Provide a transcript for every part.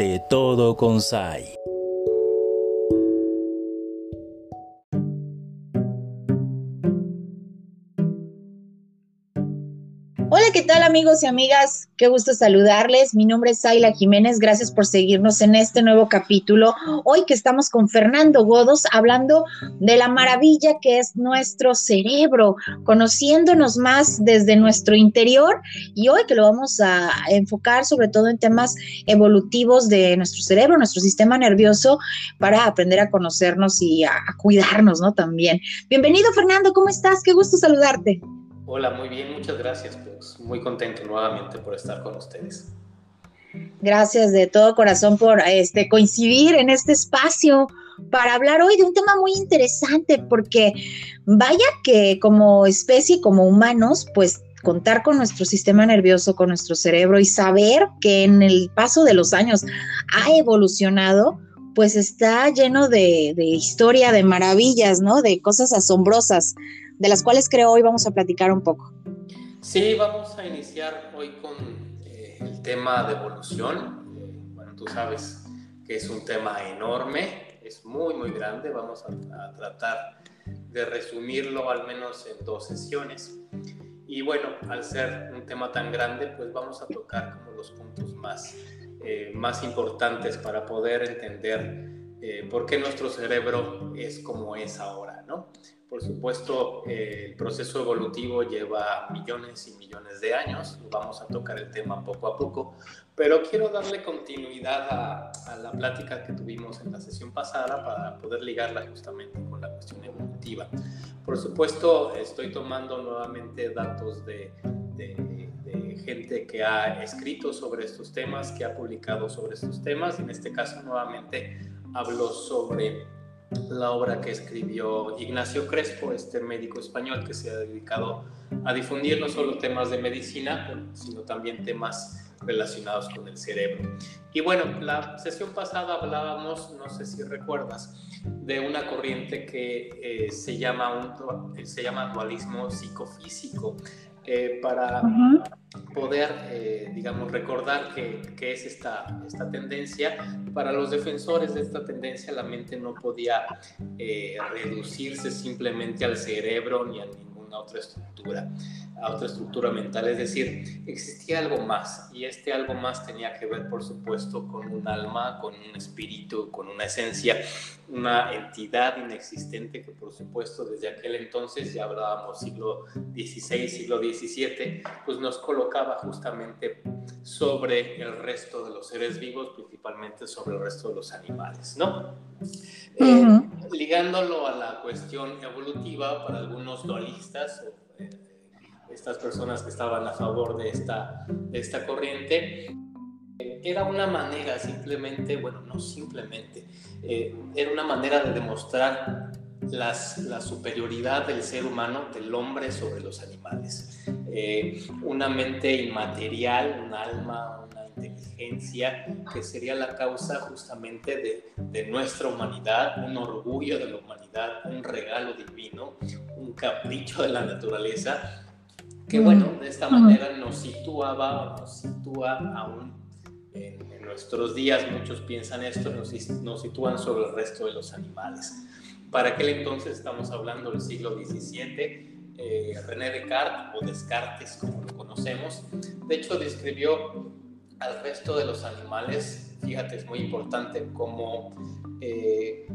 de todo con amigos y amigas? Qué gusto saludarles. Mi nombre es Ayla Jiménez. Gracias por seguirnos en este nuevo capítulo. Hoy que estamos con Fernando Godos hablando de la maravilla que es nuestro cerebro, conociéndonos más desde nuestro interior y hoy que lo vamos a enfocar sobre todo en temas evolutivos de nuestro cerebro, nuestro sistema nervioso para aprender a conocernos y a, cuidarnos, ¿no? También. Bienvenido Fernando, ¿cómo estás? Qué gusto saludarte. Hola, muy bien, muchas gracias. Pues muy contento nuevamente por estar con ustedes. Gracias de todo corazón por este coincidir en este espacio para hablar hoy de un tema muy interesante porque vaya que como especie, como humanos, pues contar con nuestro sistema nervioso, con nuestro cerebro y saber que en el paso de los años ha evolucionado, pues está lleno de, de historia, de maravillas, ¿no? De cosas asombrosas de las cuales creo hoy vamos a platicar un poco. Sí, vamos a iniciar hoy con eh, el tema de evolución. Eh, bueno, tú sabes que es un tema enorme, es muy, muy grande. Vamos a, tratar de resumirlo al menos en dos sesiones. Y bueno, al ser un tema tan grande, pues vamos a tocar como los puntos más, eh, más importantes para poder entender por qué nuestro cerebro es como es ahora, ¿no? Por supuesto, eh, el proceso evolutivo lleva millones y millones de años, vamos a tocar el tema poco a poco, pero quiero darle continuidad a, la plática que tuvimos en la sesión pasada para poder ligarla justamente con la cuestión evolutiva. Por supuesto, estoy tomando nuevamente datos de, de, de gente que ha escrito sobre estos temas, que ha publicado sobre estos temas, en este caso nuevamente hablo sobre la obra que escribió Ignacio Crespo, este médico español que se ha dedicado a difundir no solo temas de medicina, sino también temas relacionados con el cerebro. Y bueno, la sesión pasada hablábamos, no sé si recuerdas, de una corriente que eh, se, llama un, se llama dualismo psicofísico, eh, para poder, eh, digamos, recordar qué es esta, esta tendencia. Para los defensores de esta tendencia, la mente no podía eh, reducirse simplemente al cerebro ni a ninguna otra estructura a otra estructura mental, es decir, existía algo más y este algo más tenía que ver, por supuesto, con un alma, con un espíritu, con una esencia, una entidad inexistente que, por supuesto, desde aquel entonces, ya hablábamos siglo XVI, siglo XVII, pues nos colocaba justamente sobre el resto de los seres vivos, principalmente sobre el resto de los animales, ¿no? Eh, ligándolo a la cuestión evolutiva, para algunos dualistas, eh, estas personas que estaban a favor de esta, de esta corriente, era una manera simplemente, bueno, no simplemente, eh, era una manera de demostrar las, la superioridad del ser humano, del hombre sobre los animales. Eh, una mente inmaterial, un alma, una inteligencia, que sería la causa justamente de, de nuestra humanidad, un orgullo de la humanidad, un regalo divino, un capricho de la naturaleza que bueno, de esta manera nos situaba, nos sitúa aún en, nuestros días, muchos piensan esto, nos, nos, sitúan sobre el resto de los animales. Para aquel entonces estamos hablando del siglo XVII, eh, René Descartes, o Descartes como lo conocemos, de hecho describió al resto de los animales, fíjate, es muy importante, como eh,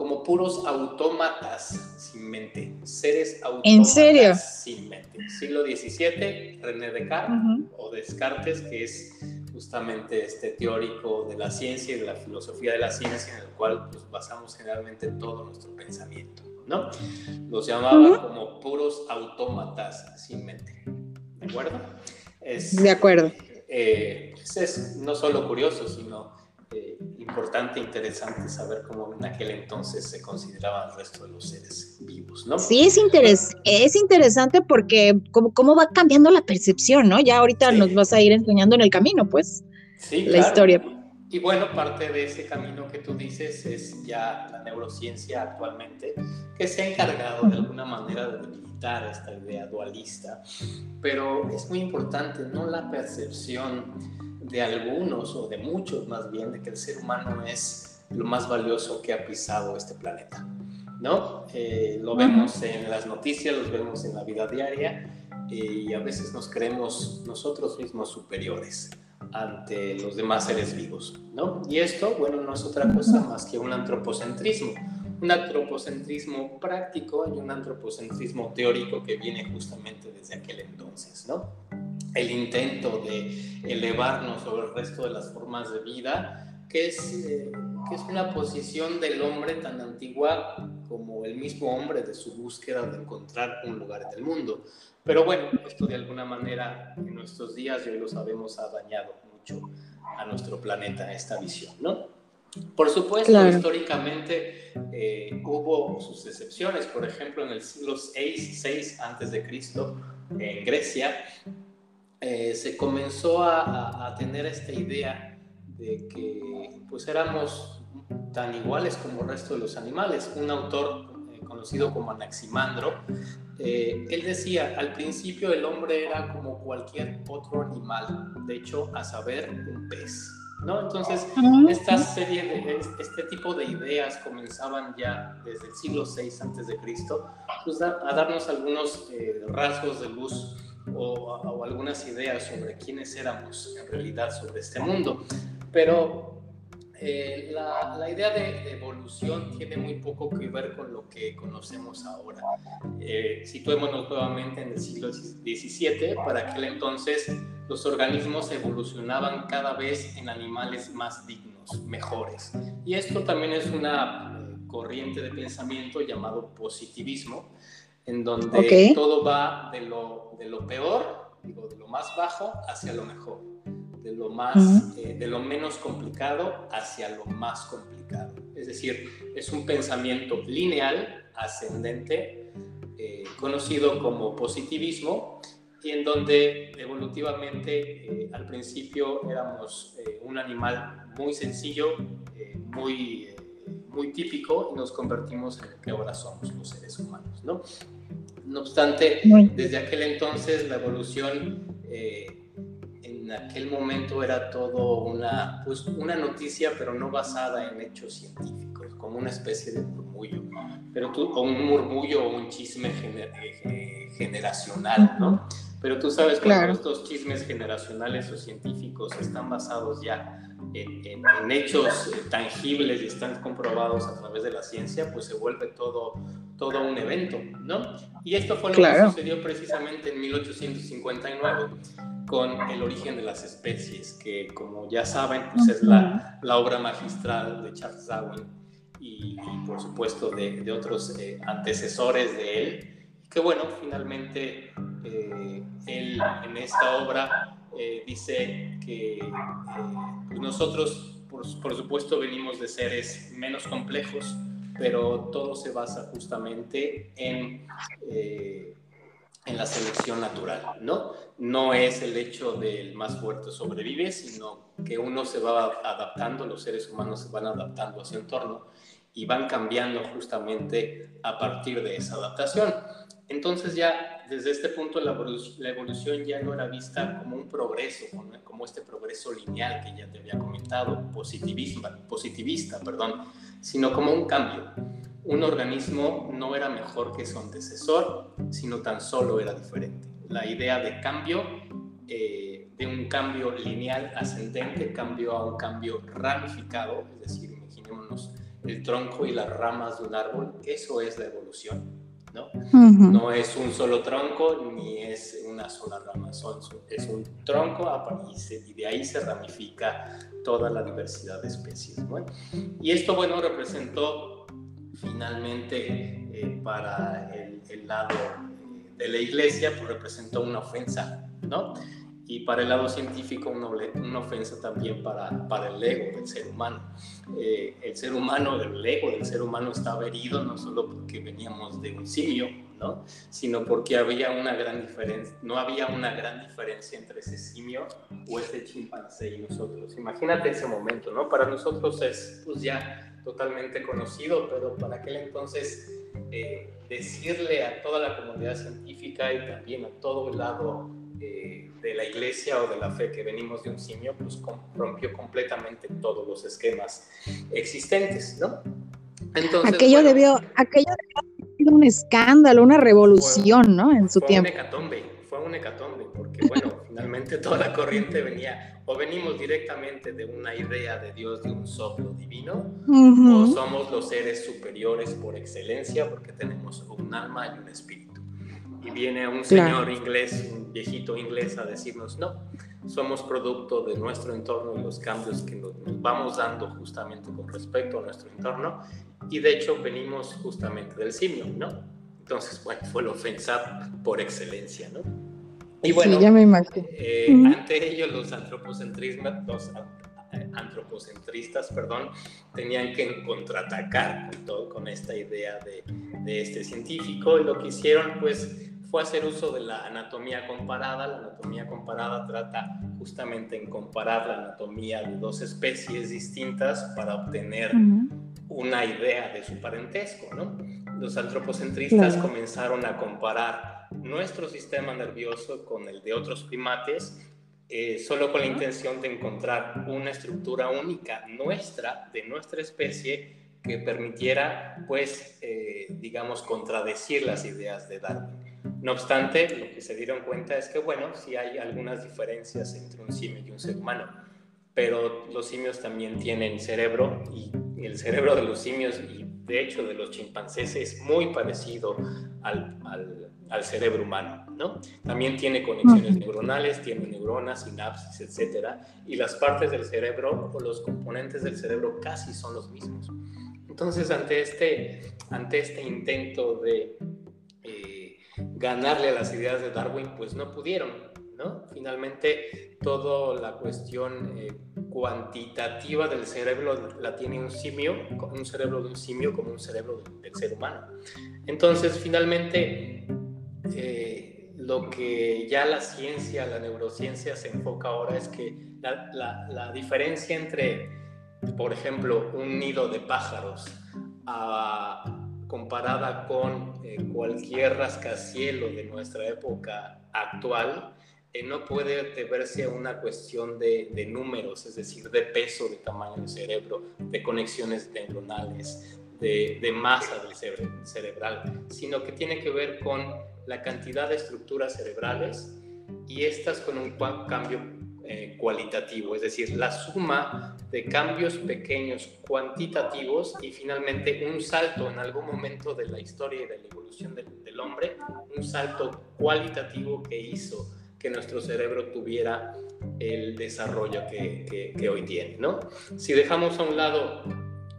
como puros autómatas sin mente, seres autómatas sin mente. Siglo XVII, René Descartes o Descartes, que es justamente este teórico de la ciencia y de la filosofía de la ciencia en el cual pues, basamos generalmente todo nuestro pensamiento, ¿no? Los llamaba como puros autómatas sin mente, ¿de acuerdo? de acuerdo. Eh, es no solo curioso, sino eh, importante, interesante saber cómo en aquel entonces se consideraban el resto de los seres vivos, ¿no? Sí, es, interes es interesante porque cómo, cómo va cambiando la percepción, ¿no? Ya ahorita nos vas a ir enseñando en el camino, pues, sí, la historia. Y bueno, parte de ese camino que tú dices es ya la neurociencia actualmente, que se ha encargado de alguna manera de debilitar esta idea dualista, pero es muy importante, no la percepción de algunos o de muchos más bien de que el ser humano es lo más valioso que ha pisado este planeta. ¿no? Eh, lo vemos en las noticias, lo vemos en la vida diaria y a veces nos creemos nosotros mismos superiores ante los demás seres vivos, ¿no? Y esto, bueno, no es otra cosa más que un antropocentrismo, un antropocentrismo práctico y un antropocentrismo teórico que viene justamente desde aquel entonces, ¿no? El intento de elevarnos sobre el resto de las formas de vida, que es, eh, que es una posición del hombre tan antigua como el mismo hombre de su búsqueda de encontrar un lugar en el mundo. Pero bueno, esto de alguna manera en nuestros días, y hoy lo sabemos, ha dañado mucho a nuestro planeta esta visión, ¿no? Por supuesto, históricamente eh, hubo sus excepciones. Por ejemplo, en el siglo 6, 6 antes de Cristo, en Grecia, eh, se comenzó a, a, tener esta idea de que pues éramos tan iguales como el resto de los animales. Un autor eh, conocido como Anaximandro eh, él decía, al principio el hombre era como cualquier otro animal, de hecho, a saber, un pez. ¿no? Entonces, esta serie de, este tipo de ideas comenzaban ya desde el siglo VI antes de Cristo, pues a darnos algunos rasgos de luz o, o, algunas ideas sobre quiénes éramos en realidad sobre este mundo. Pero eh, la, la, idea de, evolución tiene muy poco que ver con lo que conocemos ahora. Eh, situémonos nuevamente en el siglo XVII, para aquel entonces los organismos evolucionaban cada vez en animales más dignos, mejores. Y esto también es una eh, corriente de pensamiento llamado positivismo, en donde todo va de lo, de lo peor, digo, de lo más bajo hacia lo mejor de lo, más, eh, de lo menos complicado hacia lo más complicado. Es decir, es un pensamiento lineal, ascendente, eh, conocido como positivismo, y en donde evolutivamente eh, al principio éramos un animal muy sencillo, muy, muy típico, y nos convertimos en lo que ahora somos los seres humanos. ¿no? No obstante, desde aquel entonces la evolución en aquel momento era todo una, pues, una noticia, pero no basada en hechos científicos, como una especie de murmullo, pero tú, o un murmullo o un chisme eh, generacional, ¿no? Pero tú sabes que estos chismes generacionales o científicos están basados ya en, hechos eh, tangibles y están comprobados a través de la ciencia, pues se vuelve todo, todo un evento, ¿no? Y esto fue lo que sucedió precisamente en 1859 con El origen de las especies, que como ya saben, pues es la, la obra magistral de Charles Darwin y, por supuesto de, de otros eh, antecesores de él. Que bueno, finalmente eh, él en esta obra eh, dice que pues nosotros, por, por, supuesto, venimos de seres menos complejos, pero todo se basa justamente en en la selección natural, ¿no? No es el hecho del más fuerte sobrevive, sino que uno se va adaptando, los seres humanos se van adaptando a su entorno y van cambiando justamente a partir de esa adaptación. Entonces ya desde este punto la evolución ya no era vista como un progreso, como este progreso lineal que ya te había comentado, positivista, positivista perdón, sino como un cambio un organismo no era mejor que su antecesor, sino tan solo era diferente. La idea de cambio, eh, de un cambio lineal ascendente, cambió a un cambio ramificado, es decir, imaginémonos el tronco y las ramas de un árbol, eso es la evolución. ¿No? no es un solo tronco ni es una sola rama, son, es un tronco y, de ahí se ramifica toda la diversidad de especies. Y esto, bueno, representó finalmente eh, para el, lado eh, de la iglesia pues representó una ofensa, ¿no? Y para el lado científico una, una ofensa también para, para el ego del ser humano. Eh, el ser humano, el ego del ser humano estaba herido no solo porque veníamos de un simio, ¿no? Sino porque había una gran diferencia, no había una gran diferencia entre ese simio o ese chimpancé y nosotros. Imagínate ese momento, ¿no? Para nosotros es pues ya totalmente conocido, pero para aquel entonces eh, decirle a toda la comunidad científica y también a todo el lado eh, de la iglesia o de la fe que venimos de un simio, pues rompió completamente todos los esquemas existentes, ¿no? Entonces, aquello debió, aquello debió ser un escándalo, una revolución, ¿no? En su tiempo. Un hecatombe, fue un hecatombe, porque bueno, finalmente toda la corriente venía, o venimos directamente de una idea de Dios, de un soplo divino, o somos los seres superiores por excelencia, porque tenemos un alma y un espíritu y viene un señor inglés, un viejito inglés a decirnos, no, somos producto de nuestro entorno y los cambios que nos, vamos dando justamente con respecto a nuestro entorno y de hecho venimos justamente del simio, ¿no? Entonces, bueno, fue la ofensa por excelencia, ¿no? Y bueno, eh, ante ello los antropocentristas, los antropocentristas, perdón, tenían que contraatacar con, todo, con esta idea de, de este científico y lo que hicieron, pues, fue hacer uso de la anatomía comparada. La anatomía comparada trata justamente en comparar la anatomía de dos especies distintas para obtener una idea de su parentesco. ¿no? Los antropocentristas comenzaron a comparar nuestro sistema nervioso con el de otros primates eh, solo con la intención de encontrar una estructura única nuestra, de nuestra especie, que permitiera, pues, eh, digamos, contradecir las ideas de Darwin. No obstante, lo que se dieron cuenta es que, bueno, sí hay algunas diferencias entre un simio y un ser humano, pero los simios también tienen cerebro y el cerebro de los simios y de hecho de los chimpancés es muy parecido al, al, cerebro humano, ¿no? También tiene conexiones neuronales, tiene neuronas, sinapsis, etcétera, y las partes del cerebro o los componentes del cerebro casi son los mismos. Entonces, ante este, ante este intento de ganarle a las ideas de Darwin, pues no pudieron, ¿no? Finalmente, toda la cuestión eh, cuantitativa del cerebro la tiene un simio, un cerebro de un simio como un cerebro del ser humano. Entonces, finalmente, eh, lo que ya la ciencia, la neurociencia se enfoca ahora es que la, la diferencia entre, por ejemplo, un nido de pájaros a comparada con eh, cualquier rascacielo de nuestra época actual, eh, no puede deberse a una cuestión de, números, es decir, de peso, de tamaño del cerebro, de conexiones neuronales, de, de masa del cerebral, sino que tiene que ver con la cantidad de estructuras cerebrales y estas con un cambio eh, cualitativo, es decir, la suma de cambios pequeños cuantitativos y finalmente un salto en algún momento de la historia y de la evolución del, hombre, un salto cualitativo que hizo que nuestro cerebro tuviera el desarrollo que, que hoy tiene. ¿no? Si dejamos a un lado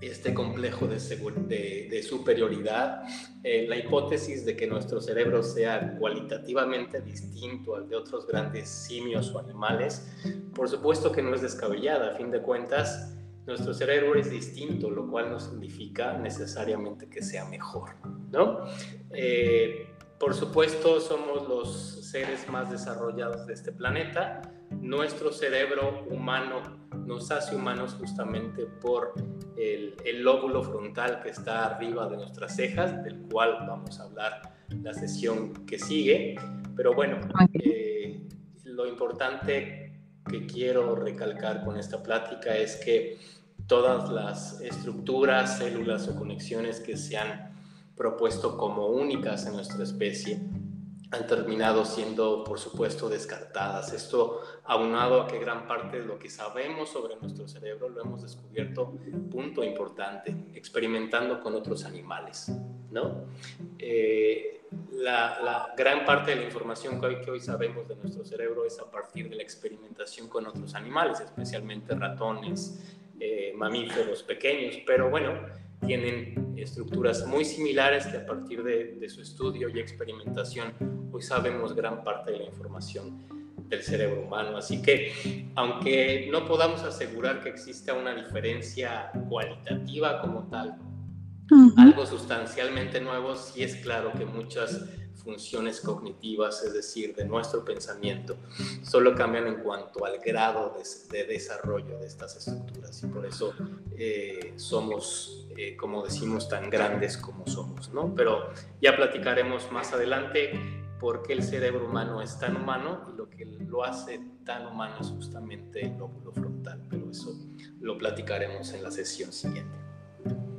este complejo de, superioridad, eh, la hipótesis de que nuestro cerebro sea cualitativamente distinto al de otros grandes simios o animales, por supuesto que no es descabellada. A fin de cuentas, nuestro cerebro es distinto, lo cual no significa necesariamente que sea mejor, ¿no? Eh, por supuesto, somos los seres más desarrollados de este planeta. Nuestro cerebro humano nos hace humanos justamente por el, lóbulo frontal que está arriba de nuestras cejas, del cual vamos a hablar la sesión que sigue. Pero bueno, eh, lo importante que quiero recalcar con esta plática es que todas las estructuras, células o conexiones que se han propuesto como únicas en nuestra especie han terminado siendo, por supuesto, descartadas. Esto aunado a que gran parte de lo que sabemos sobre nuestro cerebro lo hemos descubierto, punto importante, experimentando con otros animales, ¿no? Eh, la, gran parte de la información que hoy, que hoy sabemos de nuestro cerebro es a partir de la experimentación con otros animales, especialmente ratones, eh, mamíferos pequeños, pero bueno, tienen estructuras muy similares que a partir de, su estudio y experimentación hoy sabemos gran parte de la información del cerebro humano. Así que aunque no podamos asegurar que exista una diferencia cualitativa como tal, algo sustancialmente nuevo, sí es claro que muchas funciones cognitivas, es decir, de nuestro pensamiento, solo cambian en cuanto al grado de, desarrollo de estas estructuras y por eso eh, somos, eh, como decimos, tan grandes como somos, ¿no? Pero ya platicaremos más adelante por qué el cerebro humano es tan humano y lo que lo hace tan humano es justamente el lóbulo frontal, pero eso lo platicaremos en la sesión siguiente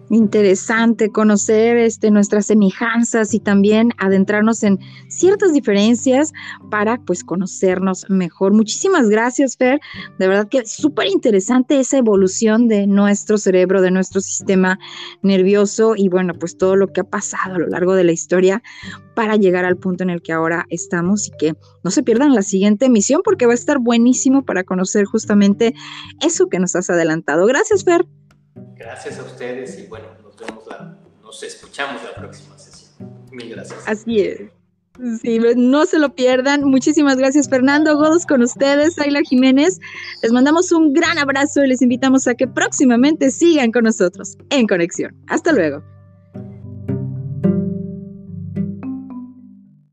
interesante conocer este, nuestras semejanzas y también adentrarnos en ciertas diferencias para pues conocernos mejor. Muchísimas gracias, Fer. De verdad que súper interesante esa evolución de nuestro cerebro, de nuestro sistema nervioso y bueno, pues todo lo que ha pasado a lo largo de la historia para llegar al punto en el que ahora estamos y que no se pierdan la siguiente emisión porque va a estar buenísimo para conocer justamente eso que nos has adelantado. Gracias, Fer. Gracias a ustedes y bueno, nos vemos, la, nos escuchamos la próxima sesión. Mil gracias. Así es. Sí, no se lo pierdan. Muchísimas gracias, Fernando Godos, con ustedes, Ayla Jiménez. Les mandamos un gran abrazo y les invitamos a que próximamente sigan con nosotros en Conexión. Hasta luego.